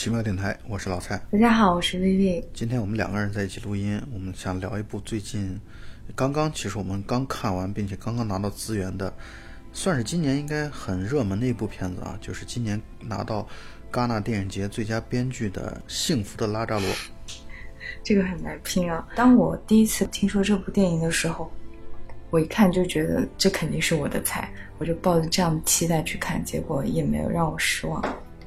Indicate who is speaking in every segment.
Speaker 1: 奇妙电台，我是老蔡。
Speaker 2: 大家好，我是薇薇。
Speaker 1: 今天我们两个人在一起录音，我们想聊一部最近刚刚，其实我们刚看完，并且刚刚拿到资源的，算是今年应该很热门的一部片子啊，就是今年拿到戛纳电影节最佳编剧的《幸福的拉扎罗》。
Speaker 2: 这个很难拼啊！当我第一次听说这部电影的时候，我一看就觉得这肯定是我的菜，我就抱着这样的期待去看，结果也没有让我失望。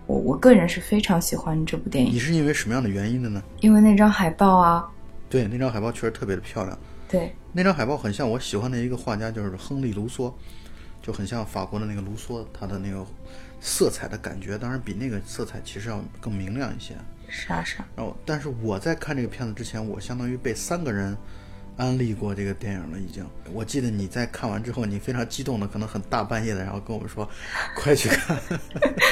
Speaker 2: 我我个人是非常喜欢这部电影。
Speaker 1: 你是因为什么样的原因的呢？
Speaker 2: 因为那张海报啊。
Speaker 1: 对，那张海报确实特别的漂亮。
Speaker 2: 对，
Speaker 1: 那张海报很像我喜欢的一个画家，就是亨利·卢梭，就很像法国的那个卢梭，他的那个色彩的感觉，当然比那个色彩其实要更明亮一些。
Speaker 2: 是啊，是啊。
Speaker 1: 然后，但是我在看这个片子之前，我相当于被三个人安利过这个电影了，已经。我记得你在看完之后，你非常激动的，可能很大半夜的，然后跟我们说：“快去看。”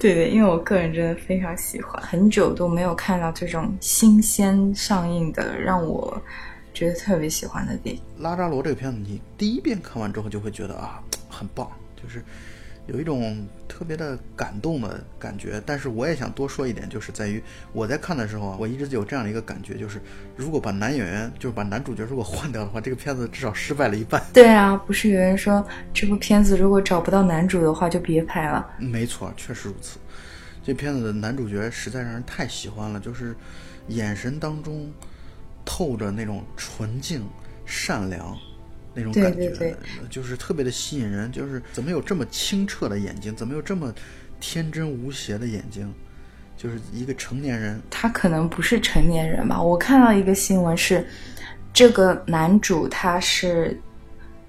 Speaker 2: 对对，因为我个人真的非常喜欢，很久都没有看到这种新鲜上映的，让我觉得特别喜欢的电影。
Speaker 1: 拉扎罗这个片子，你第一遍看完之后就会觉得啊，很棒，就是。有一种特别的感动的感觉，但是我也想多说一点，就是在于我在看的时候啊，我一直有这样的一个感觉，就是如果把男演员，就是把男主角如果换掉的话，这个片子至少失败了一半。
Speaker 2: 对啊，不是有人说这部片子如果找不到男主的话就别拍了？
Speaker 1: 没错，确实如此。这片子的男主角实在让人太喜欢了，就是眼神当中透着那种纯净、善良。那种感觉，就是特别的吸引人。就是怎么有这么清澈的眼睛？怎么有这么天真无邪的眼睛？就是一个成年人，
Speaker 2: 他可能不是成年人吧？我看到一个新闻是，这个男主他是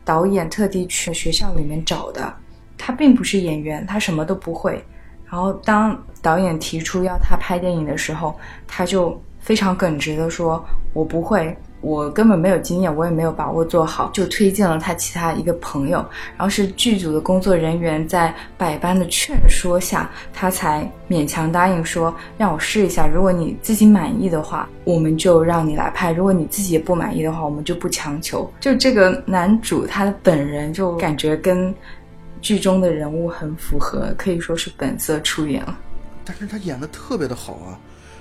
Speaker 2: 导演特地去学校里面找的，他并不是演员，他什么都不会。然后当导演提出要他拍电影的时候，他就非常耿直的说：“我不会。”我根本没有经验，我也没有把握做好，就推荐了他其他一个朋友，然后是剧组的工作人员在百般的劝说下，他才勉强答应说让我试一下。如果你自己满意的话，我们就让你来拍；如果你自己也不满意的话，我们就不强求。就这个男主他的本人就感觉跟剧中的人物很符合，可以说是本色出演了。
Speaker 1: 但是他演的特别的好啊！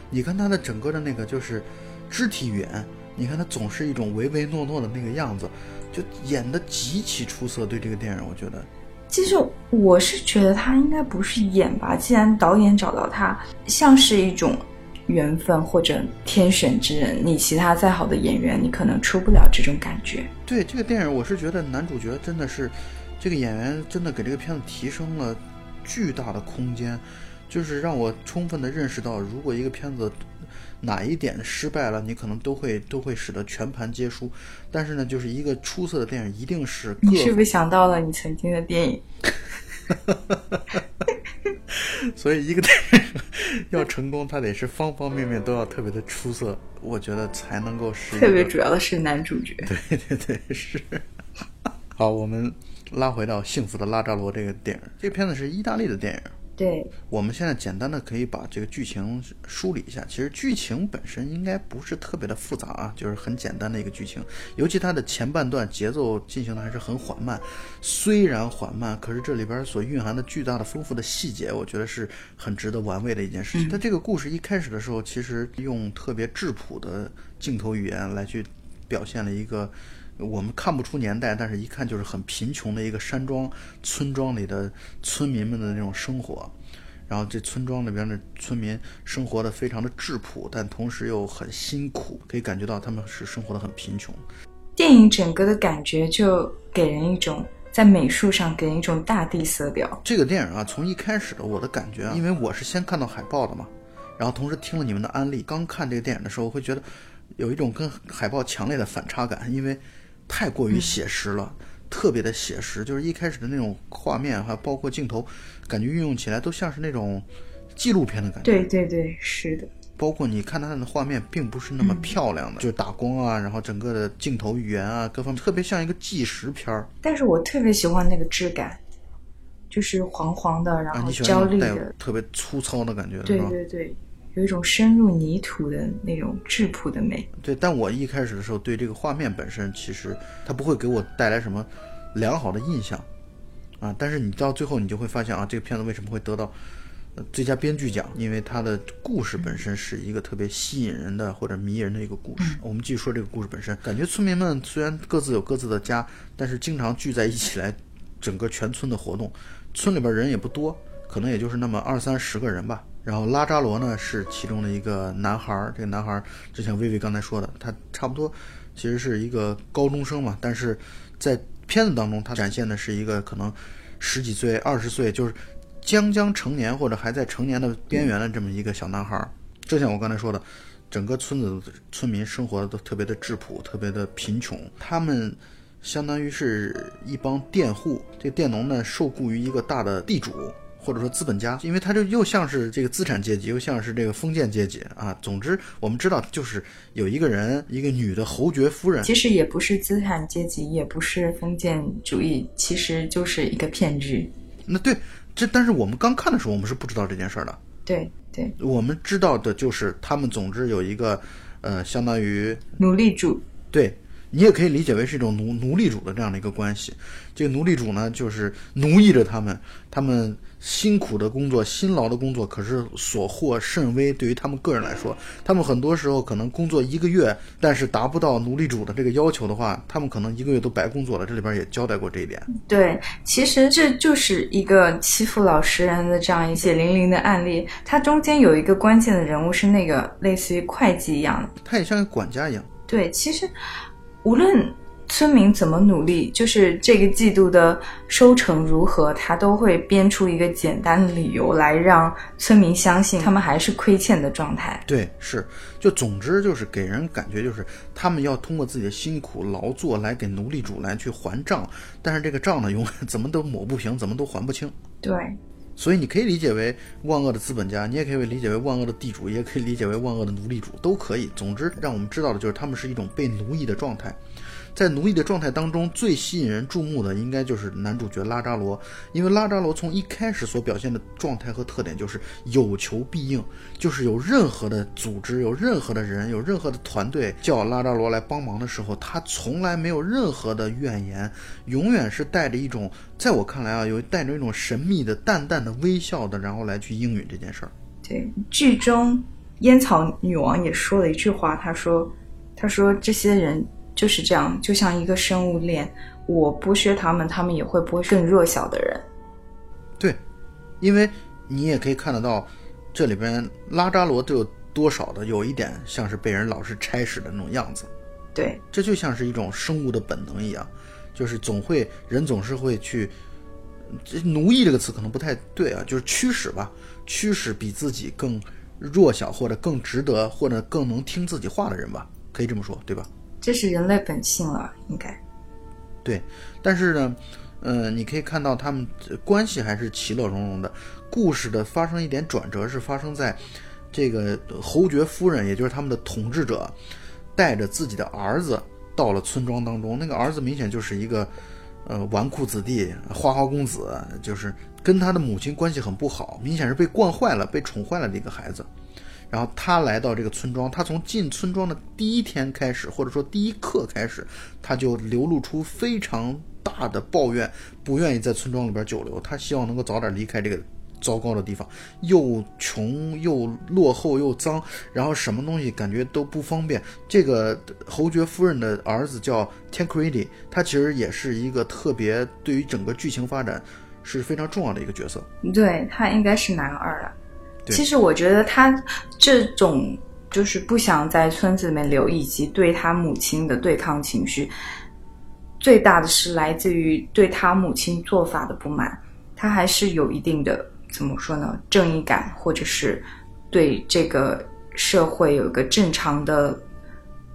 Speaker 1: 你看他的整个的那个就是肢体语言。你看他总是一种唯唯诺诺的那个样子，就演的极其出色。对这个电影，我觉得，
Speaker 2: 其实我是觉得他应该不是演吧。既然导演找到他，像是一种缘分或者天选之人。你其他再好的演员，你可能出不了这种感觉。
Speaker 1: 对这个电影，我是觉得男主角真的是这个演员真的给这个片子提升了巨大的空间，就是让我充分的认识到，如果一个片子。哪一点失败了，你可能都会都会使得全盘皆输。但是呢，就是一个出色的电影，一定是
Speaker 2: 你是不是想到了你曾经的电影？
Speaker 1: 所以一个电影要成功，它得是方方面面都要特别的出色，我觉得才能够是。
Speaker 2: 特别主要的是男主角。
Speaker 1: 对对对，是。好，我们拉回到《幸福的拉扎罗》这个电影，这个片子是意大利的电影。
Speaker 2: 对，
Speaker 1: 我们现在简单的可以把这个剧情梳理一下。其实剧情本身应该不是特别的复杂啊，就是很简单的一个剧情。尤其它的前半段节奏进行的还是很缓慢，虽然缓慢，可是这里边所蕴含的巨大的丰富的细节，我觉得是很值得玩味的一件事情。它这个故事一开始的时候，其实用特别质朴的镜头语言来去表现了一个。我们看不出年代，但是一看就是很贫穷的一个山庄村庄里的村民们的那种生活。然后这村庄里边的村民生活的非常的质朴，但同时又很辛苦，可以感觉到他们是生活的很贫穷。
Speaker 2: 电影整个的感觉就给人一种在美术上给人一种大地色调。
Speaker 1: 这个电影啊，从一开始的我的感觉啊，因为我是先看到海报的嘛，然后同时听了你们的安利，刚看这个电影的时候，我会觉得有一种跟海报强烈的反差感，因为。太过于写实了，特别的写实，就是一开始的那种画面，还包括镜头，感觉运用起来都像是那种纪录片的感觉。
Speaker 2: 对对对，是的。
Speaker 1: 包括你看它的画面，并不是那么漂亮的，就打光啊，然后整个的镜头语言啊，各方面特别像一个纪实片儿。
Speaker 2: 但是我特别喜欢那个质感，就是黄黄的，然后焦虑的，
Speaker 1: 特别粗糙的感觉，
Speaker 2: 对对对。有一种深入泥土的那种质朴的美。
Speaker 1: 对，但我一开始的时候对这个画面本身，其实它不会给我带来什么良好的印象，啊，但是你到最后你就会发现啊，这个片子为什么会得到呃最佳编剧奖，因为它的故事本身是一个特别吸引人的或者迷人的一个故事。我们继续说这个故事本身，感觉村民们虽然各自有各自的家，但是经常聚在一起来整个全村的活动。村里边人也不多，可能也就是那么二三十个人吧。然后拉扎罗呢是其中的一个男孩儿，这个男孩儿就像薇薇刚才说的，他差不多其实是一个高中生嘛，但是在片子当中他展现的是一个可能十几岁、二十岁，就是将将成年或者还在成年的边缘的这么一个小男孩儿。就像我刚才说的，整个村子村民生活的都特别的质朴，特别的贫穷，他们。相当于是一帮佃户，这佃农呢受雇于一个大的地主或者说资本家，因为他就又像是这个资产阶级，又像是这个封建阶级啊。总之，我们知道就是有一个人，一个女的侯爵夫人，
Speaker 2: 其实也不是资产阶级，也不是封建主义，其实就是一个骗局。
Speaker 1: 那对，这但是我们刚看的时候，我们是不知道这件事儿的。
Speaker 2: 对对，
Speaker 1: 我们知道的就是他们总之有一个，呃，相当于
Speaker 2: 奴隶主。
Speaker 1: 对。你也可以理解为是一种奴奴隶主的这样的一个关系，这个奴隶主呢，就是奴役着他们，他们辛苦的工作、辛劳的工作，可是所获甚微。对于他们个人来说，他们很多时候可能工作一个月，但是达不到奴隶主的这个要求的话，他们可能一个月都白工作了。这里边也交代过这一点。
Speaker 2: 对，其实这就是一个欺负老实人的这样一些零零的案例。它中间有一个关键的人物是那个类似于会计一样的，
Speaker 1: 他也像个管家一样。
Speaker 2: 对，其实。无论村民怎么努力，就是这个季度的收成如何，他都会编出一个简单的理由来让村民相信他们还是亏欠的状态。
Speaker 1: 对，是，就总之就是给人感觉就是他们要通过自己的辛苦劳作来给奴隶主来去还账，但是这个账呢，永远怎么都抹不平，怎么都还不清。
Speaker 2: 对，
Speaker 1: 所以你可以理解为万恶的资本家，你也可以理解为万恶的地主，也可以理解为万恶的奴隶主，都可以。总之，让我们知道的就是他们是一种被奴役的状态。在奴役的状态当中，最吸引人注目的应该就是男主角拉扎罗，因为拉扎罗从一开始所表现的状态和特点就是有求必应，就是有任何的组织、有任何的人、有任何的团队叫拉扎罗来帮忙的时候，他从来没有任何的怨言，永远是带着一种，在我看来啊，有带着一种神秘的、淡淡的微笑的，然后来去应允这件事儿。
Speaker 2: 对，剧中烟草女王也说了一句话，她说：“她说这些人。”就是这样，就像一个生物链，我剥削他们，他们也会剥削更弱小的人。
Speaker 1: 对，因为你也可以看得到，这里边拉扎罗都有多少的有一点像是被人老是差使的那种样子。
Speaker 2: 对，
Speaker 1: 这就像是一种生物的本能一样，就是总会人总是会去，奴役这个词可能不太对啊，就是驱使吧，驱使比自己更弱小或者更值得或者更能听自己话的人吧，可以这么说，对吧？
Speaker 2: 这是人类本性了，应该。
Speaker 1: 对，但是呢，嗯，你可以看到他们关系还是其乐融融的。故事的发生一点转折是发生在，这个侯爵夫人，也就是他们的统治者，带着自己的儿子到了村庄当中。那个儿子明显就是一个，呃，纨绔子弟、花花公子，就是跟他的母亲关系很不好，明显是被惯坏了、被宠坏了的一个孩子。然后他来到这个村庄，他从进村庄的第一天开始，或者说第一刻开始，他就流露出非常大的抱怨，不愿意在村庄里边久留。他希望能够早点离开这个糟糕的地方，又穷又落后又脏，然后什么东西感觉都不方便。这个侯爵夫人的儿子叫 Tancredi，他其实也是一个特别对于整个剧情发展是非常重要的一个角色。
Speaker 2: 对他应该是男二了。其实我觉得他这种就是不想在村子里面留，以及对他母亲的对抗情绪，最大的是来自于对他母亲做法的不满。他还是有一定的怎么说呢，正义感，或者是对这个社会有一个正常的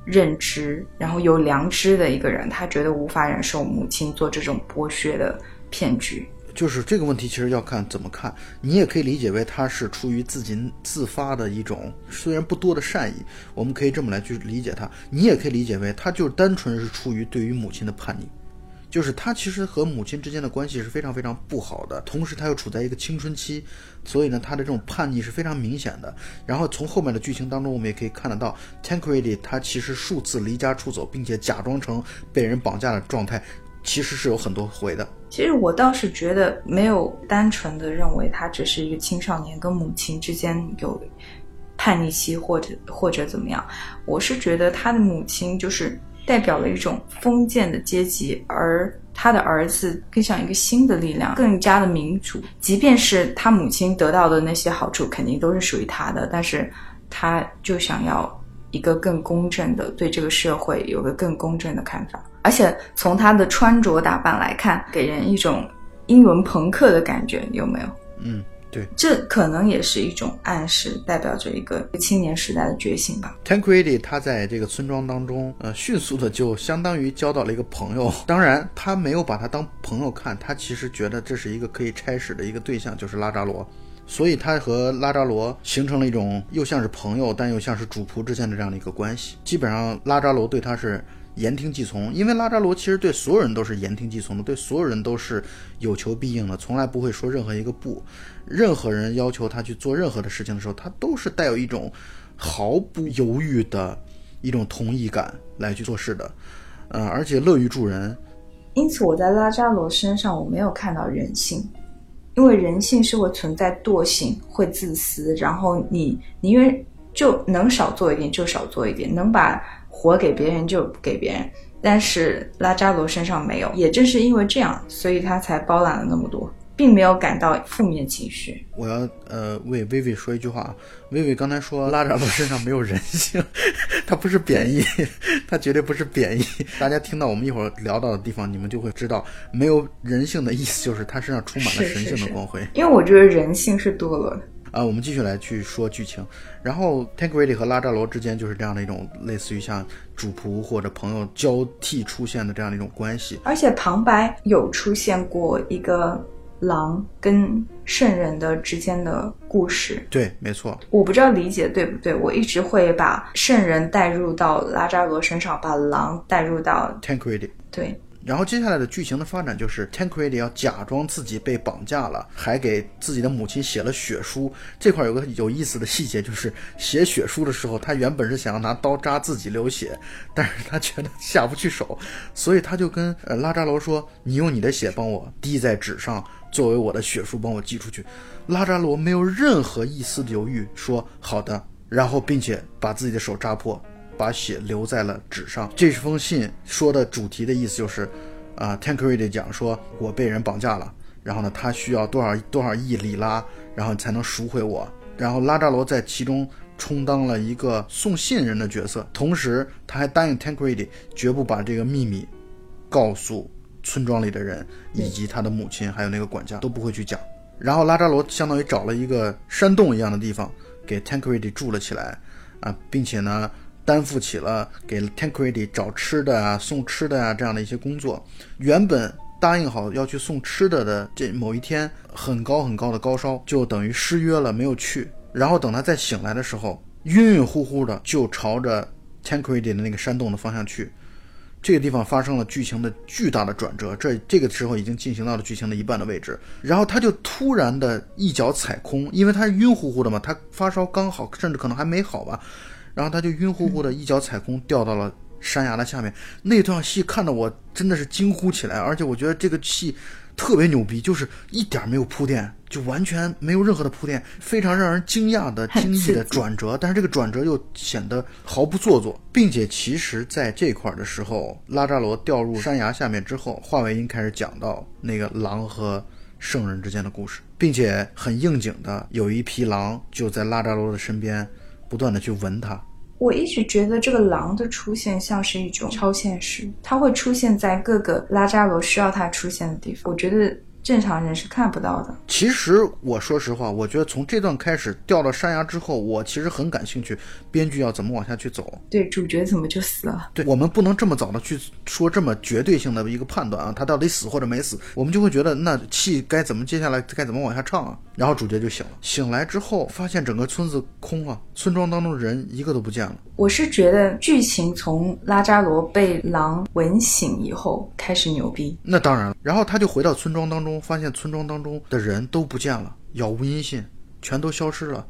Speaker 2: 认知，然后有良知的一个人。他觉得无法忍受母亲做这种剥削的骗局。
Speaker 1: 就是这个问题，其实要看怎么看。你也可以理解为他是出于自己自发的一种虽然不多的善意，我们可以这么来去理解他。你也可以理解为他就是单纯是出于对于母亲的叛逆，就是他其实和母亲之间的关系是非常非常不好的，同时他又处在一个青春期，所以呢，他的这种叛逆是非常明显的。然后从后面的剧情当中，我们也可以看得到，Tancredi 他其实数次离家出走，并且假装成被人绑架的状态。其实是有很多回的。
Speaker 2: 其实我倒是觉得没有单纯的认为他只是一个青少年跟母亲之间有叛逆期或者或者怎么样，我是觉得他的母亲就是代表了一种封建的阶级，而他的儿子更像一个新的力量，更加的民主。即便是他母亲得到的那些好处，肯定都是属于他的，但是他就想要一个更公正的，对这个社会有个更公正的看法。而且从他的穿着打扮来看，给人一种英伦朋克的感觉，有没有？
Speaker 1: 嗯，对。
Speaker 2: 这可能也是一种暗示，代表着一个青年时代的觉醒吧。
Speaker 1: Tancredi 他在这个村庄当中，呃，迅速的就相当于交到了一个朋友。当然，他没有把他当朋友看，他其实觉得这是一个可以差使的一个对象，就是拉扎罗。所以他和拉扎罗形成了一种又像是朋友，但又像是主仆之间的这样的一个关系。基本上，拉扎罗对他是言听计从，因为拉扎罗其实对所有人都是言听计从的，对所有人都是有求必应的，从来不会说任何一个不。任何人要求他去做任何的事情的时候，他都是带有一种毫不犹豫的一种同意感来去做事的，呃，而且乐于助人。
Speaker 2: 因此，我在拉扎罗身上我没有看到人性，因为人性是会存在惰性，会自私，然后你宁愿就能少做一点就少做一点，能把活给别人就给别人。但是拉扎罗身上没有，也正是因为这样，所以他才包揽了那么多，并没有感到负面情绪。
Speaker 1: 我要呃为薇薇说一句话啊，薇薇刚才说拉扎罗身上没有人性，他不是贬义，他绝对不是贬义。大家听到我们一会儿聊到的地方，你们就会知道，没有人性的意思就是他身上充满了神性的光辉。
Speaker 2: 因为我觉得人性是堕落的。
Speaker 1: 啊，我们继续来去说剧情。然后 Tancredi 和拉扎罗之间就是这样的一种类似于像主仆或者朋友交替出现的这样的一种关系。
Speaker 2: 而且旁白有出现过一个狼跟圣人的之间的故事。
Speaker 1: 对，没错。
Speaker 2: 我不知道理解对不对，我一直会把圣人带入到拉扎罗身上，把狼带入到
Speaker 1: Tancredi。
Speaker 2: 对。
Speaker 1: 然后接下来的剧情的发展就是 Tancredi 要假装自己被绑架了，还给自己的母亲写了血书。这块有个有意思的细节，就是写血书的时候，他原本是想要拿刀扎自己流血，但是他觉得下不去手，所以他就跟呃拉扎罗说：“你用你的血帮我滴在纸上，作为我的血书帮我寄出去。”拉扎罗没有任何一丝犹豫，说：“好的。”然后并且把自己的手扎破。把血留在了纸上。这封信说的主题的意思就是，啊、t a n c r e d 讲说，我被人绑架了，然后呢，他需要多少多少亿里拉，然后才能赎回我。然后拉扎罗在其中充当了一个送信人的角色，同时他还答应 Tancredi 绝不把这个秘密告诉村庄里的人，以及他的母亲还有那个管家都不会去讲。然后拉扎罗相当于找了一个山洞一样的地方给 Tancredi 住了起来，啊，并且呢。担负起了给 Tancredi 找吃的啊、送吃的啊这样的一些工作。原本答应好要去送吃的的这某一天，很高很高的高烧，就等于失约了，没有去。然后等他再醒来的时候，晕晕乎乎的就朝着 Tancredi 的那个山洞的方向去。这个地方发生了剧情的巨大的转折，这这个时候已经进行到了剧情的一半的位置。然后他就突然的一脚踩空，因为他晕乎乎的嘛，他发烧刚好，甚至可能还没好吧。然后他就晕乎乎的一脚踩空，掉到了山崖的下面。那段戏看得我真的是惊呼起来，而且我觉得这个戏特别牛逼，就是一点没有铺垫，就完全没有任何的铺垫，非常让人惊讶的惊异的 转折。但是这个转折又显得毫不做作，并且其实在这块的时候，拉扎罗掉入山崖下面之后，华为音开始讲到那个狼和圣人之间的故事，并且很应景的有一匹狼就在拉扎罗的身边。不断的去闻它，
Speaker 2: 我一直觉得这个狼的出现像是一种超现实，它会出现在各个拉扎罗需要它出现的地方。我觉得正常人是看不到的。
Speaker 1: 其实我说实话，我觉得从这段开始掉到山崖之后，我其实很感兴趣，编剧要怎么往下去走。
Speaker 2: 对，主角怎么就死了？
Speaker 1: 对我们不能这么早的去说这么绝对性的一个判断啊，他到底死或者没死，我们就会觉得那戏该怎么接下来该怎么往下唱啊。然后主角就醒了，醒来之后发现整个村子空了，村庄当中的人一个都不见了。
Speaker 2: 我是觉得剧情从拉扎罗被狼吻醒以后开始牛逼。
Speaker 1: 那当然了，然后他就回到村庄当中，发现村庄当中的人都不见了，杳无音信，全都消失了。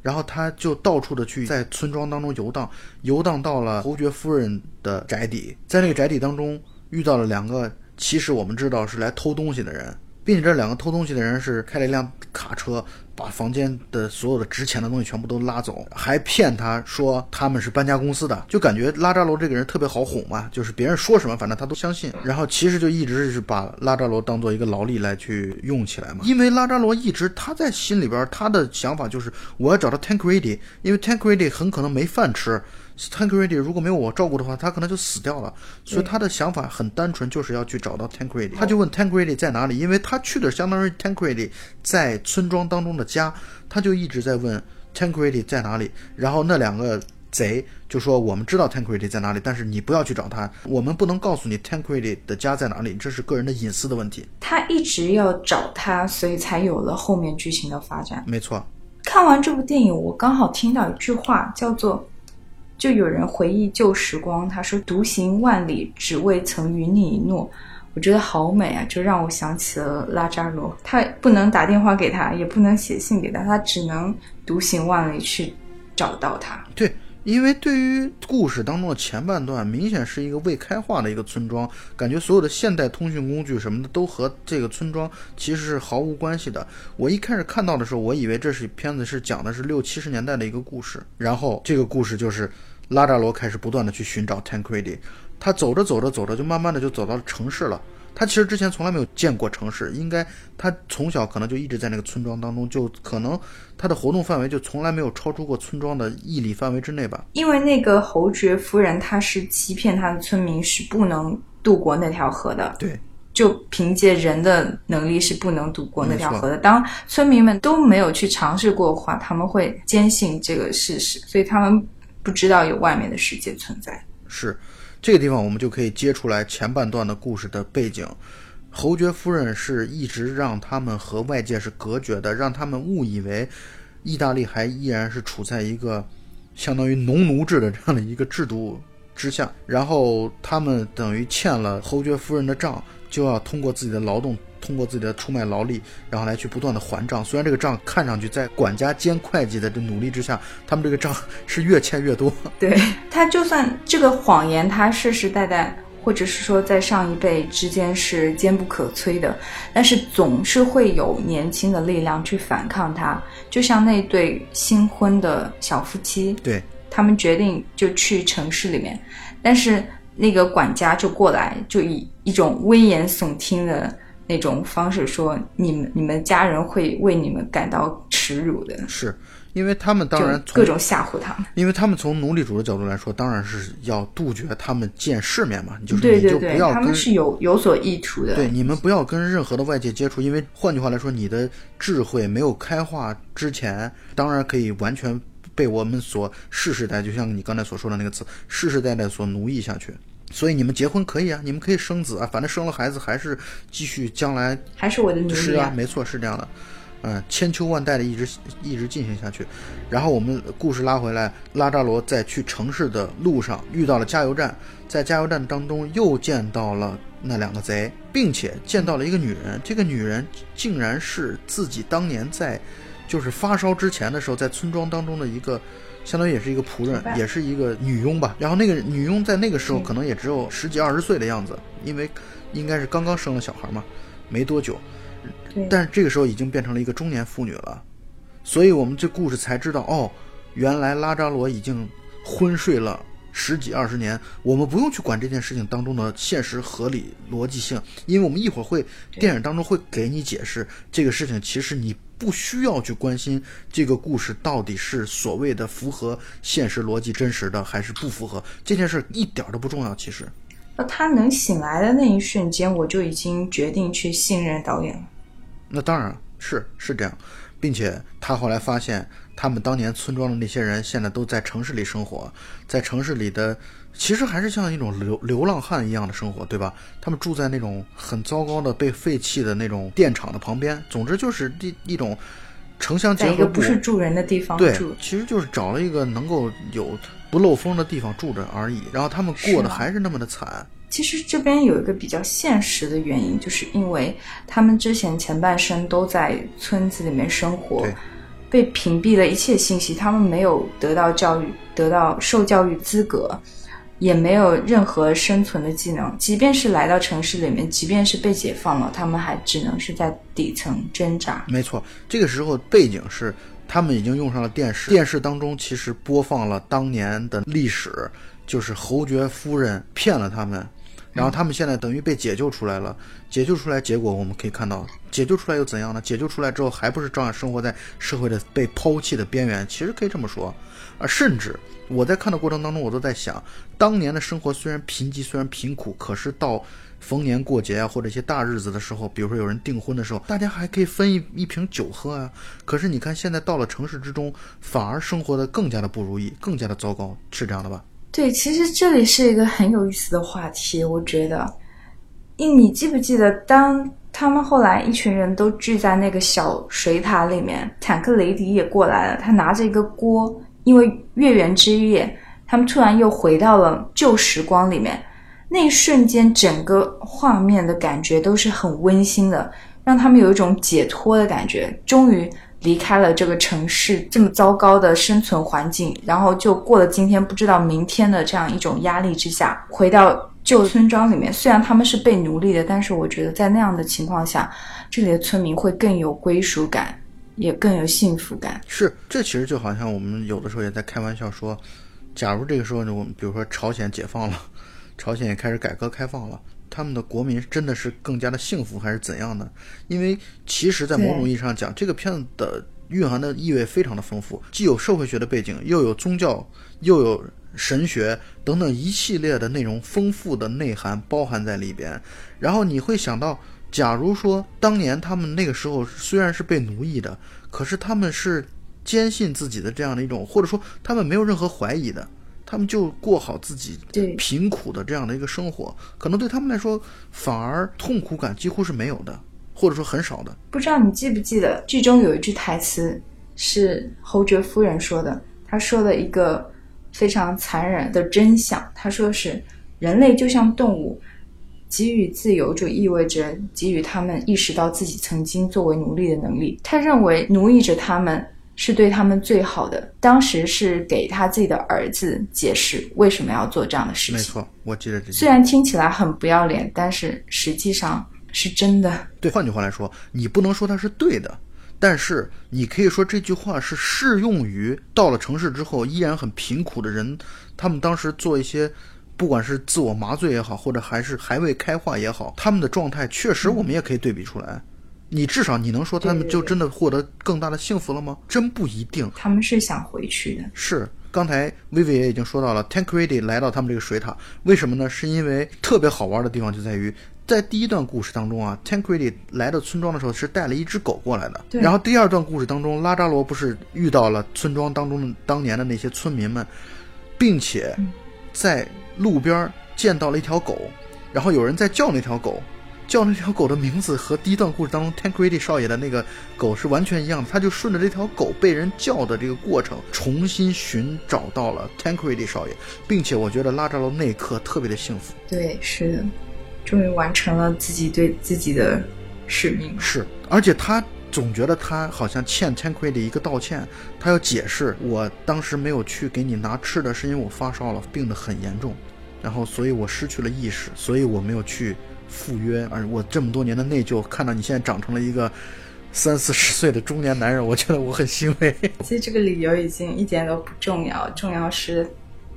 Speaker 1: 然后他就到处的去在村庄当中游荡，游荡到了侯爵夫人的宅邸，在那个宅邸当中遇到了两个其实我们知道是来偷东西的人，并且这两个偷东西的人是开了一辆卡车，把房间的所有的值钱的东西全部都拉走，还骗他说他们是搬家公司的，就感觉拉扎罗这个人特别好哄嘛，就是别人说什么反正他都相信。然后其实就一直是把拉扎罗当做一个劳力来去用起来嘛，因为拉扎罗一直他在心里边他的想法就是我要找到 Tancredi，因为 Tancredi 很可能没饭吃。Tancredi 如果没有我照顾的话，他可能就死掉了。所以他的想法很单纯，就是要去找到 Tancredi。他就问 Tancredi 在哪里，因为他去的相当于 Tancredi 在村庄当中的家，他就一直在问 Tancredi 在哪里。然后那两个贼就说：“我们知道 Tancredi 在哪里，但是你不要去找他，我们不能告诉你 Tancredi 的家在哪里，这是个人的隐私的问题。”
Speaker 2: 他一直要找他，所以才有了后面剧情的发展。
Speaker 1: 没错。
Speaker 2: 看完这部电影，我刚好听到一句话，叫做。就有人回忆旧时光，他说：“独行万里，只为曾与你一诺。”我觉得好美啊，就让我想起了拉扎罗。他不能打电话给他，也不能写信给他，他只能独行万里去找到他。
Speaker 1: 对，因为对于故事当中的前半段，明显是一个未开化的一个村庄，感觉所有的现代通讯工具什么的都和这个村庄其实是毫无关系的。我一开始看到的时候，我以为这是片子是讲的是六七十年代的一个故事，然后这个故事就是。拉扎罗开始不断的去寻找 Tancredi，他走着走着走着，就慢慢的就走到了城市了。他其实之前从来没有见过城市，应该他从小可能就一直在那个村庄当中，就可能他的活动范围就从来没有超出过村庄的一里范围之内吧。
Speaker 2: 因为那个侯爵夫人，她是欺骗她的村民是不能渡过那条河的。
Speaker 1: 对，
Speaker 2: 就凭借人的能力是不能渡过那条河的。当村民们都没有去尝试过的话，他们会坚信这个事实，所以他们。不知道有外面的世界存在，
Speaker 1: 是这个地方，我们就可以接出来前半段的故事的背景。侯爵夫人是一直让他们和外界是隔绝的，让他们误以为意大利还依然是处在一个相当于农奴制的这样的一个制度之下，然后他们等于欠了侯爵夫人的账，就要通过自己的劳动。通过自己的出卖劳力，然后来去不断的还账。虽然这个账看上去在管家兼会计的这努力之下，他们这个账是越欠越多。
Speaker 2: 对他，就算这个谎言，他世世代代，或者是说在上一辈之间是坚不可摧的，但是总是会有年轻的力量去反抗他。就像那对新婚的小夫妻，
Speaker 1: 对
Speaker 2: 他们决定就去城市里面，但是那个管家就过来，就以一种危言耸听的。那种方式说，你们你们家人会为你们感到耻辱的，
Speaker 1: 是因为他们当然
Speaker 2: 各种吓唬他。们，
Speaker 1: 因为他们从奴隶主的角度来说，当然是要杜绝他们见世面嘛，就是
Speaker 2: 对
Speaker 1: 对对，
Speaker 2: 他们是有有所意图的，
Speaker 1: 对你们不要跟任何的外界接触，因为换句话来说，你的智慧没有开化之前，当然可以完全被我们所世世代，就像你刚才所说的那个词，世世代代所奴役下去。所以你们结婚可以啊，你们可以生子啊，反正生了孩子还是继续将来
Speaker 2: 还是我的女
Speaker 1: 是啊，没错是这样的，嗯，千秋万代的一直一直进行下去。然后我们故事拉回来，拉扎罗在去城市的路上遇到了加油站，在加油站当中又见到了那两个贼，并且见到了一个女人，这个女人竟然是自己当年在就是发烧之前的时候在村庄当中的一个。相当于也是一个仆人，也是一个女佣吧。然后那个女佣在那个时候可能也只有十几二十岁的样子，因为应该是刚刚生了小孩嘛，没多久。但是这个时候已经变成了一个中年妇女了，所以我们这故事才知道，哦，原来拉扎罗已经昏睡了十几二十年。我们不用去管这件事情当中的现实合理逻辑性，因为我们一会儿会电影当中会给你解释这个事情，其实你。不需要去关心这个故事到底是所谓的符合现实逻辑真实的，还是不符合这件事一点都不重要。其实，
Speaker 2: 那他能醒来的那一瞬间，我就已经决定去信任导演了。
Speaker 1: 那当然是是这样，并且他后来发现，他们当年村庄的那些人现在都在城市里生活，在城市里的。其实还是像一种流流浪汉一样的生活，对吧？他们住在那种很糟糕的、被废弃的那种电厂的旁边。总之就是一一种城乡结合部，
Speaker 2: 不是住人的地方
Speaker 1: 对，其实就是找了一个能够有不漏风的地方住着而已。然后他们过得还是那么的惨。
Speaker 2: 其实这边有一个比较现实的原因，就是因为他们之前前半生都在村子里面生活，被屏蔽了一切信息，他们没有得到教育，得到受教育资格。也没有任何生存的技能。即便是来到城市里面，即便是被解放了，他们还只能是在底层挣扎。
Speaker 1: 没错，这个时候背景是他们已经用上了电视，电视当中其实播放了当年的历史，就是侯爵夫人骗了他们。然后他们现在等于被解救出来了，解救出来，结果我们可以看到，解救出来又怎样呢？解救出来之后，还不是照样生活在社会的被抛弃的边缘？其实可以这么说，啊，甚至我在看的过程当中，我都在想，当年的生活虽然贫瘠，虽然贫苦，可是到逢年过节啊，或者一些大日子的时候，比如说有人订婚的时候，大家还可以分一一瓶酒喝啊。可是你看，现在到了城市之中，反而生活的更加的不如意，更加的糟糕，是这样的吧？
Speaker 2: 对，其实这里是一个很有意思的话题，我觉得，你你记不记得，当他们后来一群人都聚在那个小水塔里面，坦克雷迪也过来了，他拿着一个锅，因为月圆之夜，他们突然又回到了旧时光里面，那一瞬间，整个画面的感觉都是很温馨的，让他们有一种解脱的感觉，终于。离开了这个城市这么糟糕的生存环境，然后就过了今天不知道明天的这样一种压力之下，回到旧村庄里面。虽然他们是被奴隶的，但是我觉得在那样的情况下，这里的村民会更有归属感，也更有幸福感。
Speaker 1: 是，这其实就好像我们有的时候也在开玩笑说，假如这个时候呢，我们比如说朝鲜解放了，朝鲜也开始改革开放了。他们的国民真的是更加的幸福，还是怎样呢？因为其实，在某种意义上讲，这个片子的蕴含的意味非常的丰富，既有社会学的背景，又有宗教，又有神学等等一系列的内容，丰富的内涵包含在里边。然后你会想到，假如说当年他们那个时候虽然是被奴役的，可是他们是坚信自己的这样的一种，或者说他们没有任何怀疑的。他们就过好自己贫苦的这样的一个生活，可能对他们来说反而痛苦感几乎是没有的，或者说很少的。
Speaker 2: 不知道你记不记得剧中有一句台词是侯爵夫人说的，她说了一个非常残忍的真相，她说是人类就像动物，给予自由就意味着给予他们意识到自己曾经作为奴隶的能力。他认为奴役着他们。是对他们最好的。当时是给他自己的儿子解释为什么要做这样的事情。
Speaker 1: 没错，我记得这。
Speaker 2: 虽然听起来很不要脸，但是实际上是真的。
Speaker 1: 对，换句话来说，你不能说他是对的，但是你可以说这句话是适用于到了城市之后依然很贫苦的人。他们当时做一些，不管是自我麻醉也好，或者还是还未开化也好，他们的状态确实我们也可以对比出来。你至少你能说他们就真的获得更大的幸福了吗？真不一定。
Speaker 2: 他们是想回去的。
Speaker 1: 是，刚才薇薇也已经说到了，Tancredi 来到他们这个水塔，为什么呢？是因为特别好玩的地方就在于，在第一段故事当中啊，Tancredi 来到村庄的时候是带了一只狗过来的。然后第二段故事当中，拉扎罗不是遇到了村庄当中的当年的那些村民们，并且在路边见到了一条狗，然后有人在叫那条狗。叫那条狗的名字和第一段故事当中 Tancredi 少爷的那个狗是完全一样的，他就顺着这条狗被人叫的这个过程，重新寻找到了 Tancredi 少爷，并且我觉得拉扎罗那一刻特别的幸福。
Speaker 2: 对，是的，终于完成了自己对自己的使命。
Speaker 1: 是，而且他总觉得他好像欠 Tancredi 一个道歉，他要解释，我当时没有去给你拿吃的，是因为我发烧了，病得很严重，然后所以我失去了意识，所以我没有去。赴约，而我这么多年的内疚，看到你现在长成了一个三四十岁的中年男人，我觉得我很欣慰。
Speaker 2: 其实这个理由已经一点都不重要，重要是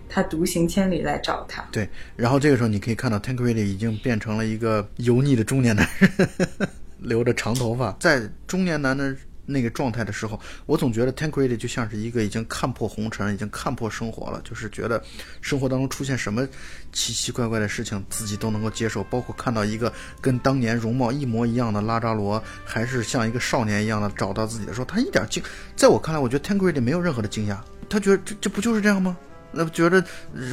Speaker 2: 他独行千里来找他。
Speaker 1: 对，然后这个时候你可以看到 Tancredi 已经变成了一个油腻的中年男人，留着长头发，在中年男的。那个状态的时候，我总觉得 Tancredi 就像是一个已经看破红尘、已经看破生活了，就是觉得生活当中出现什么奇奇怪怪的事情，自己都能够接受。包括看到一个跟当年容貌一模一样的拉扎罗，还是像一个少年一样的找到自己的时候，他一点惊，在我看来，我觉得 Tancredi 没有任何的惊讶，他觉得这这不就是这样吗？那觉得，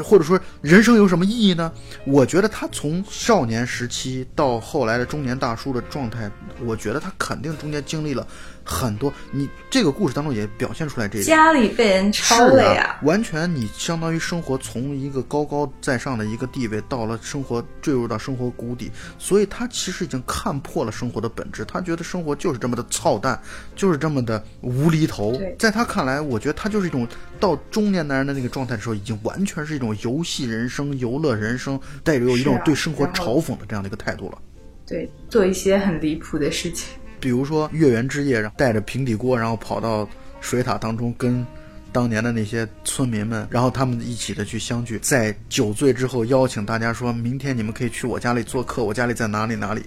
Speaker 1: 或者说人生有什么意义呢？我觉得他从少年时期到后来的中年大叔的状态，我觉得他肯定中间经历了。很多，你这个故事当中也表现出来这一
Speaker 2: 点。家里被人抄了
Speaker 1: 呀，完全你相当于生活从一个高高在上的一个地位，到了生活坠入到生活谷底，所以他其实已经看破了生活的本质，他觉得生活就是这么的操蛋，就是这么的无厘头。在他看来，我觉得他就是一种到中年男人的那个状态的时候。已经完全是一种游戏人生、游乐人生，带有一种对生活嘲讽的这样的一个态度了。
Speaker 2: 对，做一些很离谱的事情。
Speaker 1: 比如说月圆之夜，然后带着平底锅，然后跑到水塔当中跟当年的那些村民们，然后他们一起的去相聚，在酒醉之后邀请大家说，明天你们可以去我家里做客，我家里在哪里哪里。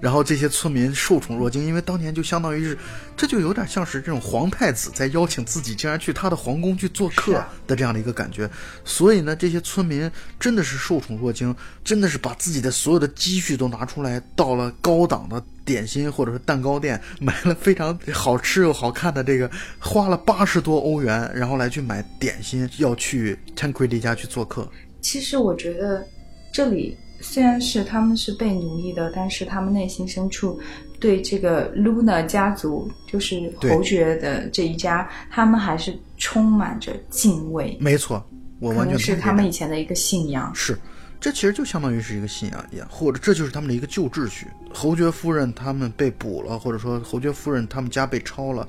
Speaker 1: 然后这些村民受宠若惊，因为当年就相当于是，这就有点像是这种皇太子在邀请自己竟然去他的皇宫去做客的这样的一个感觉。所以呢，这些村民真的是受宠若惊，真的是把自己的所有的积蓄都拿出来，到了高档的点心或者是蛋糕店，买了非常好吃又好看的这个，花了八十多欧元，然后来去买点心，要去 Tancredi 家去做客。
Speaker 2: 其实我觉得这里虽然是他们是被奴役的，但是他们内心深处对这个 Luna 家族，就是侯爵的这一家，他们还是充满着敬畏，
Speaker 1: 没错，我完全同意这点
Speaker 2: 他们以前的一个信仰。
Speaker 1: 是，这其实就相当于是一个信仰一样，或者这就是他们的一个旧秩序。侯爵夫人他们被捕了，或者说侯爵夫人他们家被抄了，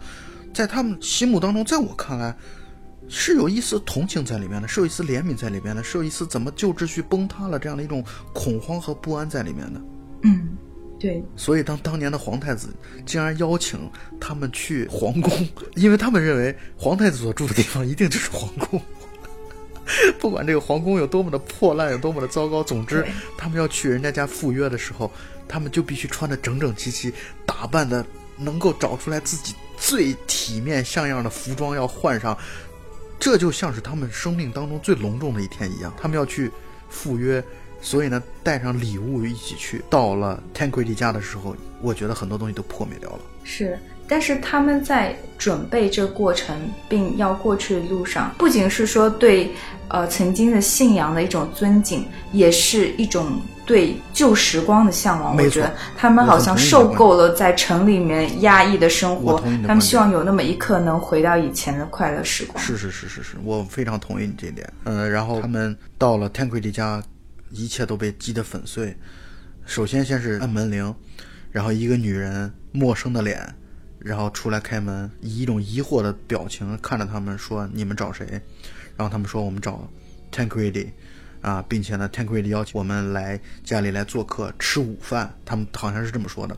Speaker 1: 在他们心目当中，在我看来，是有一丝同情在里面的，是有一丝怜悯在里面的，是有一丝怎么旧秩序崩塌了这样的一种恐慌和不安在里面的。
Speaker 2: 嗯，对，
Speaker 1: 所以，当当年的皇太子竟然邀请他们去皇宫，因为他们认为皇太子所住的地方一定就是皇宫。不管这个皇宫有多么的破烂，有多么的糟糕，总之，他们要去人家家赴约的时候，他们就必须穿的整整齐齐，打扮的能够找出来自己最体面像样的服装要换上，这就像是他们生命当中最隆重的一天一样。他们要去赴约，所以呢，带上礼物一起去。到了 Tancredi 家的时候，我觉得很多东西都破灭掉了。
Speaker 2: 是。但是他们在准备这个过程并要过去的路上，不仅是说对呃曾经的信仰的一种尊敬，也是一种对旧时光的向往。我觉得他们好像受够了在城里面压抑的生活他们希望有那么一刻能回到以前的快乐时光。
Speaker 1: 是是是是是，我非常同意你这一点。呃，然后他们到了 Tancredi 家，一切都被击得粉碎。首先先是按门铃，然后一个女人陌生的脸，然后出来开门，以一种疑惑的表情看着他们说：“你们找谁？”然后他们说：“我们找 Tancredi。”啊，并且呢，Tancredi 邀请我们来家里来做客吃午饭，他们好像是这么说的。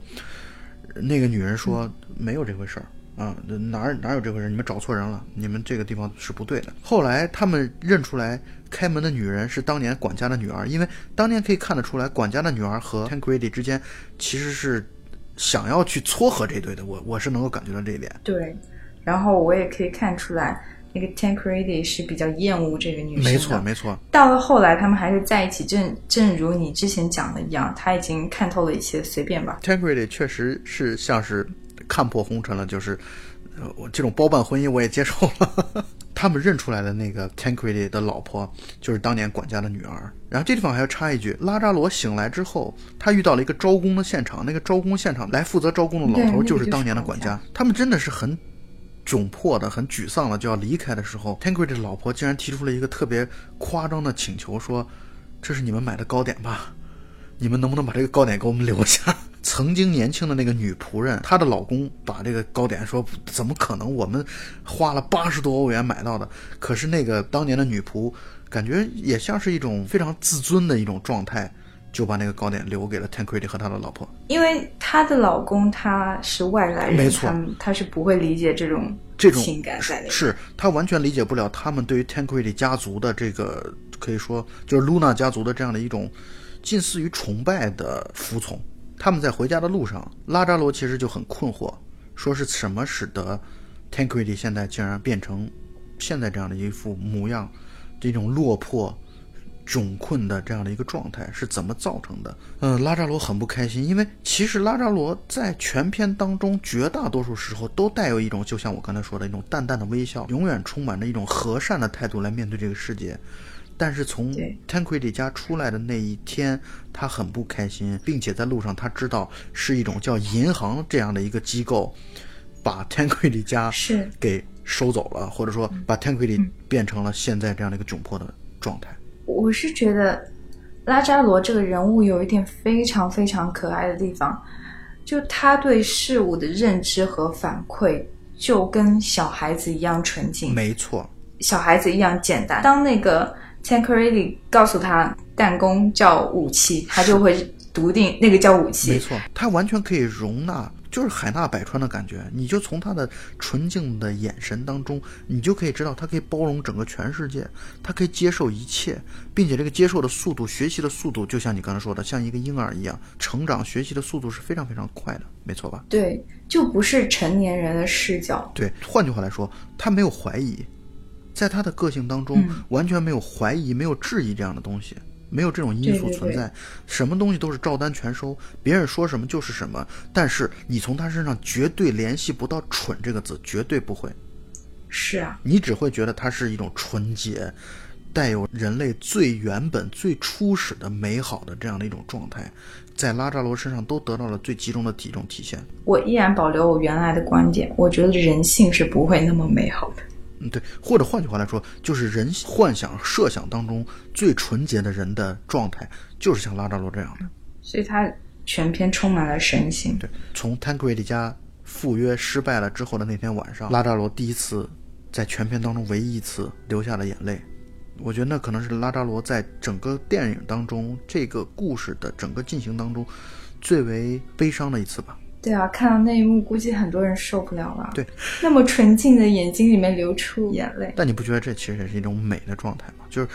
Speaker 1: 那个女人说：“没有这回事儿。”啊，哪哪有这回事？你们找错人了，你们这个地方是不对的。后来他们认出来开门的女人是当年管家的女儿，因为当年可以看得出来，管家的女儿和 Tancredi 之间其实是想要去撮合这对的。我我是能够感觉到这一点。
Speaker 2: 对，然后我也可以看出来，那个 Tancredi 是比较厌恶这个女生的。
Speaker 1: 没错，没错，
Speaker 2: 到了后来，他们还是在一起，正正如你之前讲的一样，他已经看透了一些，随便吧。
Speaker 1: Tancredi 确实是像是看破红尘了，就是，呃，我这种包办婚姻我也接受了。他们认出来的那个 Tancredi 的老婆就是当年管家的女儿。然后这地方还要插一句，拉扎罗醒来之后，他遇到了一个招工的现场，那个招工现场来负责招工的老头就是当年的管
Speaker 2: 家。
Speaker 1: 他们真的是很窘迫的、很沮丧的就要离开的时候，Tancred 的老婆竟然提出了一个特别夸张的请求，说：“这是你们买的糕点吧？你们能不能把这个糕点给我们留下？” 曾经年轻的那个女仆人，她的老公把这个糕点说：“怎么可能？我们花了八十多欧元买到的。”可是那个当年的女仆，感觉也像是一种非常自尊的一种状态，就把那个糕点留给了 Tancredi 和他的老婆。
Speaker 2: 因为他的老公他是外来人，
Speaker 1: 没错
Speaker 2: 他他是不会理解这种
Speaker 1: 这种
Speaker 2: 情感在里面。
Speaker 1: 是他完全理解不了他们对于 Tancredi 家族的这个可以说就是 Luna 家族的这样的一种近似于崇拜的服从。他们在回家的路上，拉扎罗其实就很困惑，说是什么使得 Tancredi 现在竟然变成现在这样的一副模样，这种落魄。窘困的这样的一个状态是怎么造成的？嗯，拉扎罗很不开心，因为其实拉扎罗在全片当中绝大多数时候都带有一种，就像我刚才说的一种淡淡的微笑，永远充满着一种和善的态度来面对这个世界。但是从
Speaker 2: 对
Speaker 1: Tancredi 家出来的那一天，他很不开心，并且在路上他知道是一种叫银行这样的一个机构，把 Tancredi 家
Speaker 2: 是
Speaker 1: 给收走了，或者说把 Tancredi 变成了现在这样的一个窘迫的状态。
Speaker 2: 我是觉得拉扎罗这个人物有一点非常非常可爱的地方，就他对事物的认知和反馈就跟小孩子一样纯净。
Speaker 1: 没错，
Speaker 2: 小孩子一样简单。当那个 Tancredi 告诉他弹弓叫武器，他就会笃定那个叫武器。
Speaker 1: 没错，他完全可以容纳，就是海纳百川的感觉。你就从他的纯净的眼神当中，你就可以知道他可以包容整个全世界，他可以接受一切，并且这个接受的速度、学习的速度，就像你刚才说的，像一个婴儿一样，成长学习的速度是非常非常快的，没错吧？
Speaker 2: 对，就不是成年人的视角。
Speaker 1: 对，换句话来说，他没有怀疑，在他的个性当中完全没有怀疑、没有质疑这样的东西，没有这种因素
Speaker 2: 对对
Speaker 1: 存在，什么东西都是照单全收，别人说什么就是什么。但是你从他身上绝对联系不到“蠢”这个字，绝对不会，
Speaker 2: 是啊，
Speaker 1: 你只会觉得它是一种纯洁。带有人类最原本、最初始的美好的这样的一种状态，在拉扎罗身上都得到了最集中的体重体现。
Speaker 2: 我依然保留我原来的观点，我觉得人性是不会那么美好的。
Speaker 1: 嗯，对，或者换句话来说，就是人幻想、设想当中最纯洁的人的状态，就是像拉扎罗这样的。
Speaker 2: 所以他全篇充满了神性。
Speaker 1: 对，从 Tancredi 家赴约失败了之后的那天晚上，拉扎罗第一次在全片当中唯一一次流下了眼泪。我觉得那可能是拉扎罗在整个电影当中这个故事的整个进行当中最为悲伤的一次吧。
Speaker 2: 对啊，看到那一幕，估计很多人受不了了。
Speaker 1: 对，
Speaker 2: 那么纯净的眼睛里面流出眼泪，
Speaker 1: 但你不觉得这其实也是一种美的状态吗？就是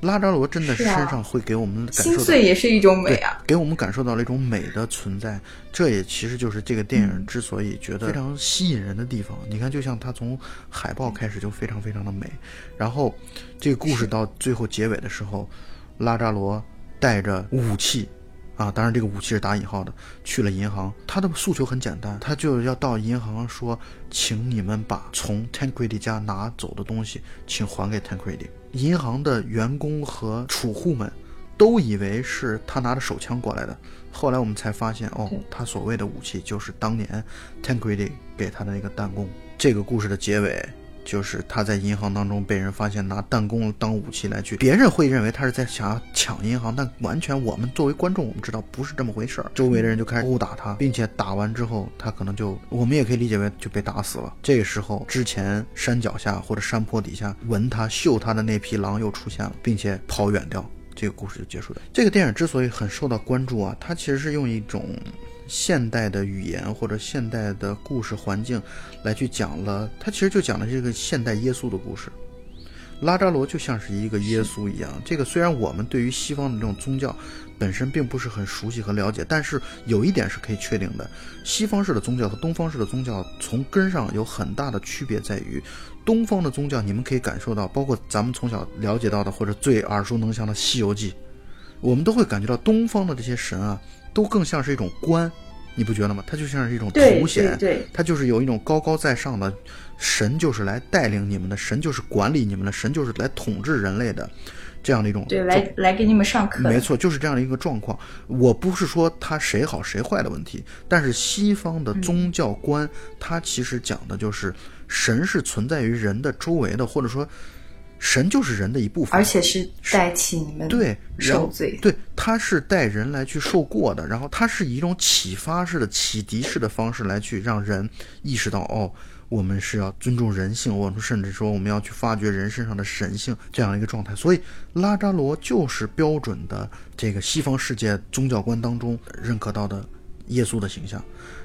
Speaker 1: 拉扎罗真的身上会给我们感受
Speaker 2: 心碎也是一种美啊。
Speaker 1: 给我们感受到了一种美的存在，这也其实就是这个电影之所以觉得非常吸引人的地方。你看，就像它从海报开始就非常非常的美，然后这个故事到最后结尾的时候，拉扎罗带着武器。啊，当然这个武器是打引号的，去了银行。他的诉求很简单，他就要到银行说，请你们把从 Tancredi 家拿走的东西，请还给 Tancredi。银行的员工和储户们都以为是他拿着手枪过来的，后来我们才发现，哦，他所谓的武器就是当年 Tancredi 给他的那个弹弓。这个故事的结尾就是他在银行当中被人发现拿弹弓当武器来去，别人会认为他是在想要抢银行，但完全我们作为观众，我们知道不是这么回事儿。周围的人就开始殴打他，并且打完之后，他可能就我们也可以理解为就被打死了。这个时候，之前山脚下或者山坡底下闻他嗅他的那匹狼又出现了，并且跑远掉。这个故事就结束了。这个电影之所以很受到关注啊，它其实是用一种现代的语言或者现代的故事环境来去讲了，它其实就讲的这个现代耶稣的故事。拉扎罗就像是一个耶稣一样，这个虽然我们对于西方的这种宗教本身并不是很熟悉和了解，但是有一点是可以确定的：西方式的宗教和东方式的宗教从根上有很大的区别，在于东方的宗教，你们可以感受到，包括咱们从小了解到的或者最耳熟能详的《西游记》，我们都会感觉到东方的这些神啊，都更像是一种官，你不觉得吗？它就像是一种头衔，它就是有一种高高在上的神，就是来带领你们的神，就是管理你们的神，就是来统治人类的这样的一种
Speaker 2: 对，来来给你们上课。
Speaker 1: 没错，就是这样的一个状况。我不是说他谁好谁坏的问题，但是西方的宗教观，它其实讲的就是神是存在于人的周围的，或者说神就是人的一部分，
Speaker 2: 而且是代替你们
Speaker 1: 对，
Speaker 2: 受罪。
Speaker 1: 对，他是带人来去受过的，然后他是以一种启发式的、启迪式的方式来去让人意识到，哦，我们是要尊重人性，我们甚至说我们要去发掘人身上的神性这样一个状态。所以拉扎罗就是标准的这个西方世界宗教观当中认可到的耶稣的形象。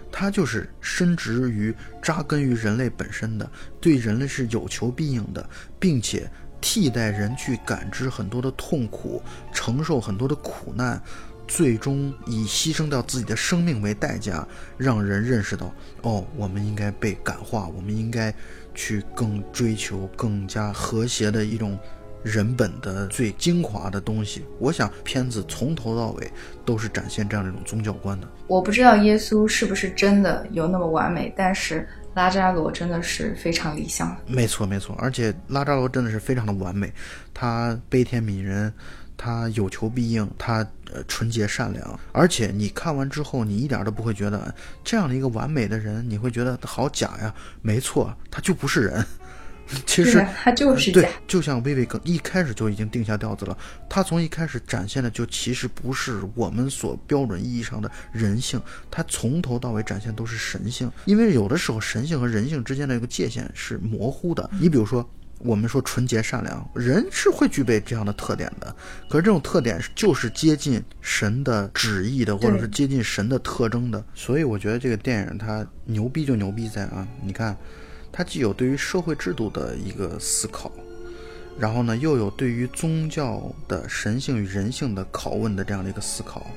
Speaker 1: 他就是深植于、扎根于人类本身的，对人类是有求必应的，并且替代人去感知很多的痛苦，承受很多的苦难，最终以牺牲掉自己的生命为代价，让人认识到，哦，我们应该被感化，我们应该去更追求更加和谐的一种人本的最精华的东西。我想，片子从头到尾都是展现这样的一种宗教观的。
Speaker 2: 我不知道耶稣是不是真的有那么完美，但是拉扎罗真的是非常理想。
Speaker 1: 没错，没错，而且拉扎罗真的是非常的完美，他悲天悯人，他有求必应，他呃纯洁善良，而且你看完之后，你一点都不会觉得这样的一个完美的人，你会觉得好假呀。没错，他就不是人。其实
Speaker 2: 他就是
Speaker 1: 对，，就像薇薇更一开始就已经定下调子了。他从一开始展现的就其实不是我们所标准意义上的人性，他从头到尾展现都是神性。因为有的时候神性和人性之间的一个界限是模糊的。你比如说，我们说纯洁善良，人是会具备这样的特点的。可是这种特点就是接近神的旨意的，或者是接近神的特征的。所以我觉得这个电影它牛逼就牛逼在啊，你看，它既有对于社会制度的一个思考，然后呢又有对于宗教的神性与人性的拷问的这样的一个思考，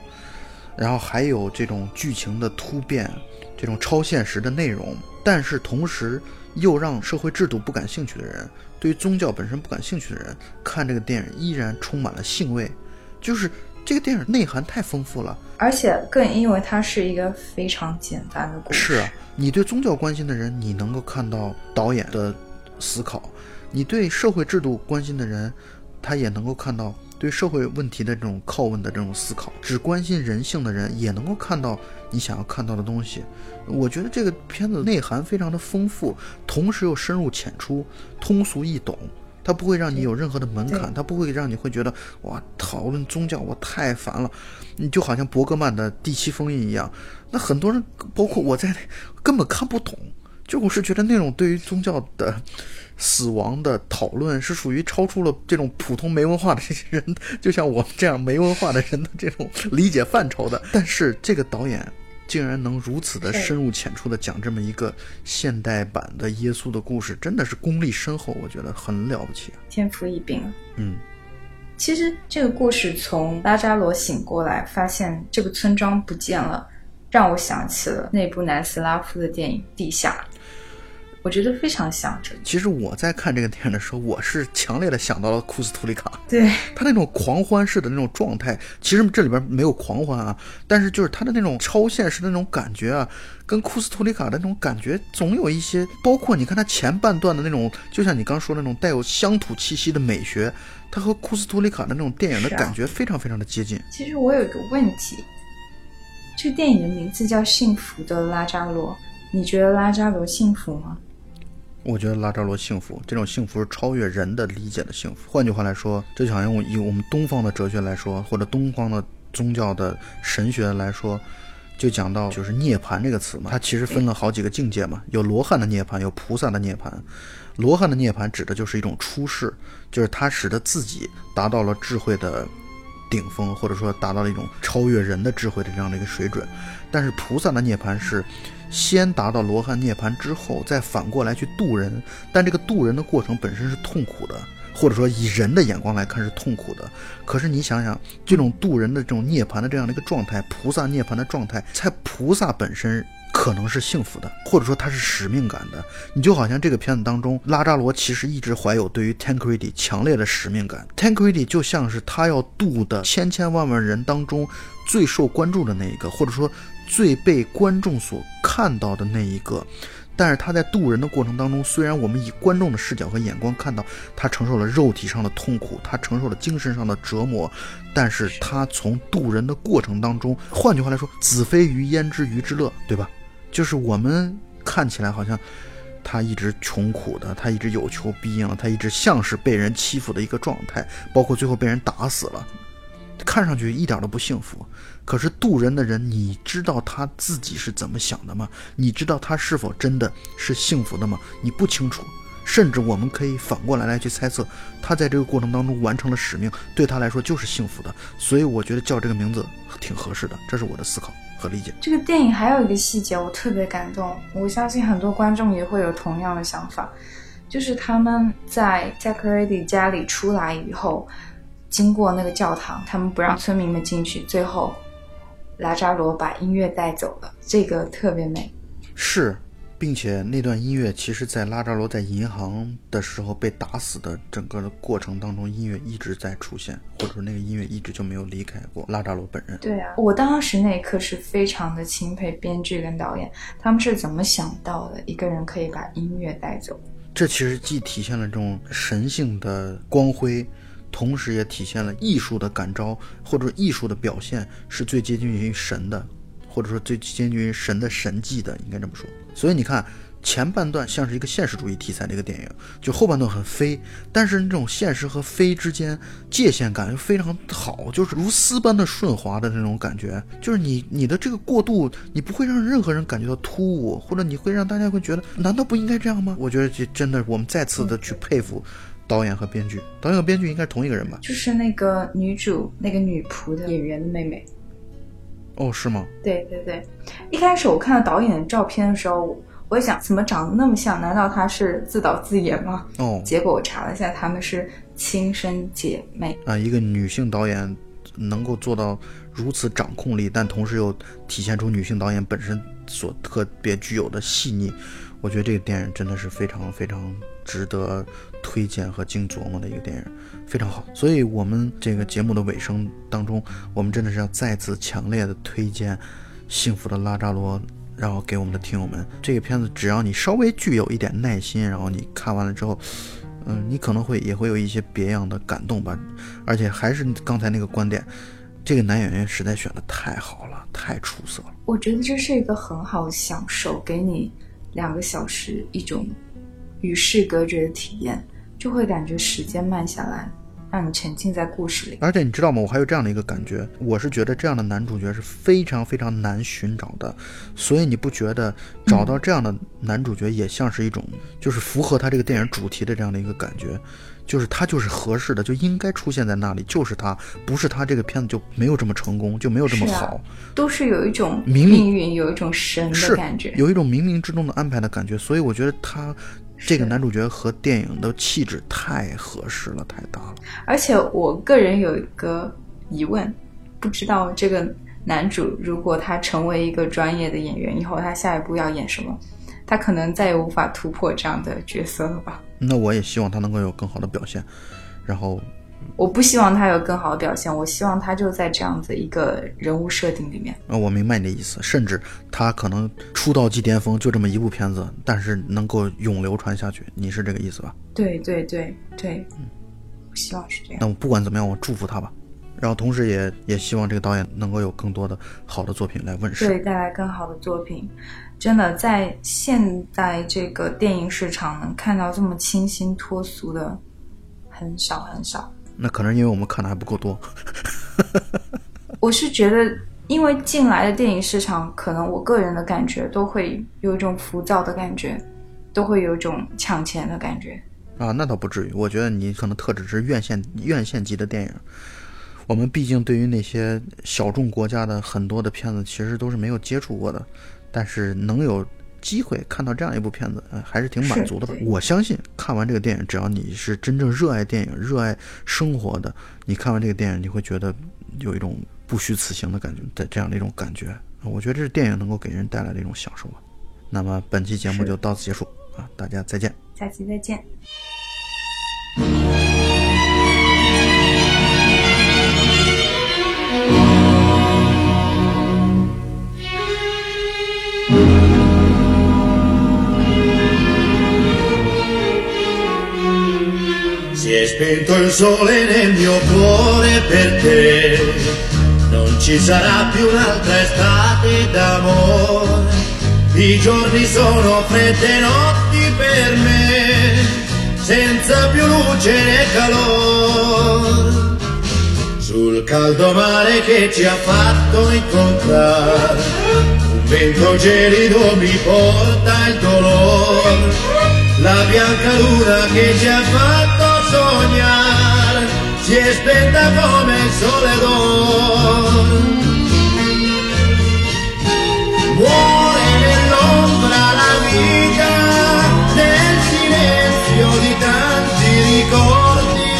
Speaker 1: 然后还有这种剧情的突变，这种超现实的内容，但是同时又让社会制度不感兴趣的人。对于宗教本身不感兴趣的人，看这个电影依然充满了兴味，就是这个电影内涵太丰富了，
Speaker 2: 而且更因为它是一个非常简单的故
Speaker 1: 事。是啊，你对宗教关心的人，你能够看到导演的思考；你对社会制度关心的人，他也能够看到对社会问题的这种拷问的这种思考。只关心人性的人，也能够看到你想要看到的东西。我觉得这个片子内涵非常的丰富，同时又深入浅出、通俗易懂。它不会让你有任何的门槛，它不会让你会觉得哇，讨论宗教我太烦了。你就好像伯格曼的《第七封印》一样，那很多人包括我在内根本看不懂。就我是觉得那种对于宗教的死亡的讨论是属于超出了这种普通没文化的这 些人，就像我们这样没文化的人的这种理解范畴的。但是这个导演。竟然能如此的深入浅出的讲这么一个现代版的耶稣的故事，真的是功力深厚，我觉得很了不起，
Speaker 2: 天赋异禀。
Speaker 1: 嗯，
Speaker 2: 其实这个故事从拉扎罗醒过来，发现这个村庄不见了，让我想起了那部南斯拉夫的电影《地下》。我觉得非常像这。
Speaker 1: 其实我在看这个电影的时候，我是强烈的想到了库斯图里卡。
Speaker 2: 对
Speaker 1: 他那种狂欢式的那种状态，其实这里边没有狂欢啊，但是就是他的那种超现实的那种感觉啊，跟库斯图里卡的那种感觉总有一些。包括你看他前半段的那种，就像你刚说的那种带有乡土气息的美学，它和库斯图里卡的那种电影的感觉非常非常的接近。
Speaker 2: 其实我有一个问题，这个电影的名字叫《幸福的拉扎罗》，你觉得拉扎罗幸福吗？
Speaker 1: 我觉得拉扎罗幸福，这种幸福是超越人的理解的幸福。换句话来说，就好像以我们东方的哲学来说，或者东方的宗教的神学来说，就讲到就是涅槃这个词嘛，它其实分了好几个境界嘛，有罗汉的涅槃，有菩萨的涅槃。罗汉的涅槃指的就是一种出世，就是他使得自己达到了智慧的顶峰，或者说达到了一种超越人的智慧的这样的一个水准。但是菩萨的涅槃是。先达到罗汉涅槃之后，再反过来去渡人，但这个渡人的过程本身是痛苦的，或者说以人的眼光来看是痛苦的。可是你想想，这种渡人的这种涅槃的这样的一个状态，菩萨涅槃的状态，在菩萨本身可能是幸福的，或者说他是使命感的。你就好像这个片子当中，拉扎罗其实一直怀有对于 Tancredi 强烈的使命感，Tancredi 就像是他要渡的千千万万人当中最受关注的那一个，或者说。最被观众所看到的那一个，但是他在渡人的过程当中，虽然我们以观众的视角和眼光看到他承受了肉体上的痛苦，他承受了精神上的折磨，但是他从渡人的过程当中，换句话来说，子非鱼焉知鱼之乐，对吧？就是我们看起来好像他一直穷苦的，他一直有求必应，他一直像是被人欺负的一个状态，包括最后被人打死了，看上去一点都不幸福。可是渡人的人，你知道他自己是怎么想的吗？你知道他是否真的是幸福的吗？你不清楚。甚至我们可以反过来来去猜测，他在这个过程当中完成了使命，对他来说就是幸福的。所以我觉得叫这个名字挺合适的，这是我的思考和理解。
Speaker 2: 这个电影还有一个细节我特别感动，我相信很多观众也会有同样的想法，就是他们在 j a c k r e d y 家里出来以后，经过那个教堂，他们不让村民们进去，最后。拉扎罗把音乐带走了，这个特别美。
Speaker 1: 是，并且那段音乐其实，在拉扎罗在银行的时候被打死的整个的过程当中，音乐一直在出现，或者说那个音乐一直就没有离开过拉扎罗本人。
Speaker 2: 对啊，我当时那一刻是非常的钦佩编剧跟导演，他们是怎么想到的，一个人可以把音乐带走？
Speaker 1: 这其实既体现了这种神性的光辉。同时也体现了艺术的感召或者艺术的表现是最接近于神的，或者说最接近于神的神迹的，应该这么说。所以你看。前半段像是一个现实主义题材的一个电影，就后半段很飞，但是那种现实和飞之间界限感又非常好，就是如丝般的顺滑的那种感觉，就是你你的这个过渡，你不会让任何人感觉到突兀，或者你会让大家会觉得，难道不应该这样吗？我觉得这真的，我们再次的去佩服导演和编剧，导演和编剧应该是同一个人吧？
Speaker 2: 就是那个女主那个女仆的演员的妹妹。
Speaker 1: 哦，是吗？
Speaker 2: 对对对，一开始我看到导演的照片的时候。我想，怎么长得那么像？难道她是自导自演吗？
Speaker 1: 哦，
Speaker 2: 结果我查了一下，她们是亲生姐妹
Speaker 1: 啊。一个女性导演能够做到如此掌控力，但同时又体现出女性导演本身所特别具有的细腻，我觉得这个电影真的是非常非常值得推荐和精琢磨的一个电影，非常好。所以，我们这个节目的尾声当中，我们真的是要再次强烈的推荐《幸福的拉扎罗》。然后给我们的听友们，这个片子只要你稍微具有一点耐心，然后你看完了之后，嗯，你可能会也会有一些别样的感动吧。而且还是刚才那个观点，这个男演员实在选的太好了，太出色了。
Speaker 2: 我觉得这是一个很好享受，给你两个小时一种与世隔绝的体验，就会感觉时间慢下来。让你沉浸在故事里，
Speaker 1: 而且你知道吗？我还有这样的一个感觉，我是觉得这样的男主角是非常非常难寻找的，所以你不觉得找到这样的男主角也像是一种，就是符合他这个电影主题的这样的一个感觉，就是他就是合适的，就应该出现在那里，就是他，不是他这个片子就没有这么成功，就没有这么好，
Speaker 2: 都是有一种
Speaker 1: 命
Speaker 2: 运，有一种神的感觉，
Speaker 1: 有一种冥冥之中的安排的感觉，所以我觉得他。这个男主角和电影的气质太合适了，太搭了。
Speaker 2: 而且我个人有一个疑问，不知道这个男主如果他成为一个专业的演员以后，他下一步要演什么？他可能再也无法突破这样的角色了吧？
Speaker 1: 那我也希望他能够有更好的表现，然后。
Speaker 2: 我不希望他有更好的表现，我希望他就在这样子一个人物设定里面。
Speaker 1: 啊，我明白你的意思，甚至他可能出道即巅峰，就这么一部片子，但是能够永流传下去，你是这个意思吧？
Speaker 2: 对对对对，嗯，我希望是这样。
Speaker 1: 那我不管怎么样，我祝福他吧，然后同时也也希望这个导演能够有更多的好的作品来问世，
Speaker 2: 对，带来更好的作品。真的，在现在这个电影市场能看到这么清新脱俗的很少很少。
Speaker 1: 那可能因为我们看的还不够多。
Speaker 2: 我是觉得，因为进来的电影市场，可能我个人的感觉都会有一种浮躁的感觉，都会有一种抢钱的感觉。
Speaker 1: 啊，那倒不至于。我觉得你可能特指是院线院线级的电影。我们毕竟对于那些小众国家的很多的片子，其实都是没有接触过的，但是能有。机会看到这样一部片子，呃，还是挺满足的吧。我相信看完这个电影，只要你是真正热爱电影、热爱生活的，你看完这个电影，你会觉得有一种不虚此行的感觉的这样的一种感觉。我觉得这是电影能够给人带来的一种享受吧。那么本期节目就到此结束啊，大家再见，
Speaker 2: 下期再见。
Speaker 3: Spento il sole nel mio cuore per te, non ci sarà più un'altra estate d'amore. I giorni sono fredde notti per me, senza più luce né calore. Sul caldo mare che ci ha fatto incontrare, un vento gelido mi porta il dolore. La bianca luna che ci ha fatto si è spenta come il sole d'oro. Muore nell'ombra la vita, nel silenzio di tanti ricordi,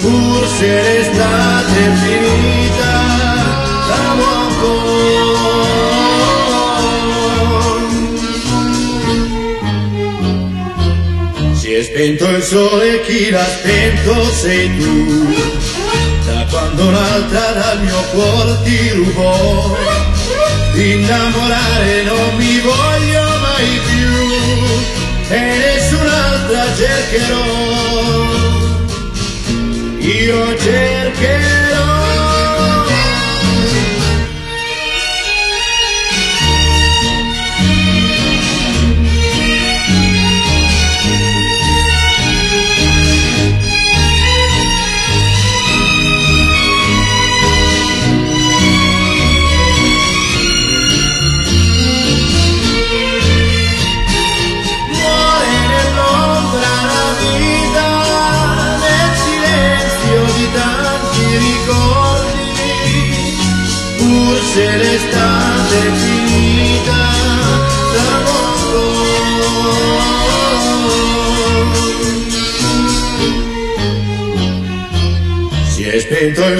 Speaker 3: pur se l'estate è finita. Spento il sole, chi l'ha spento sei tu. Da quando un'altra dal mio cuore ti rubò. Innamorare non mi voglio mai più. E nessun'altra cercherò. Io cercherò.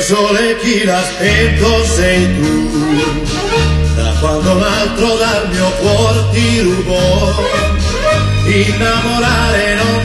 Speaker 3: Sole chi l'ha spento sei tu. Da quando un altro dal mio cuore ti rubò innamorare non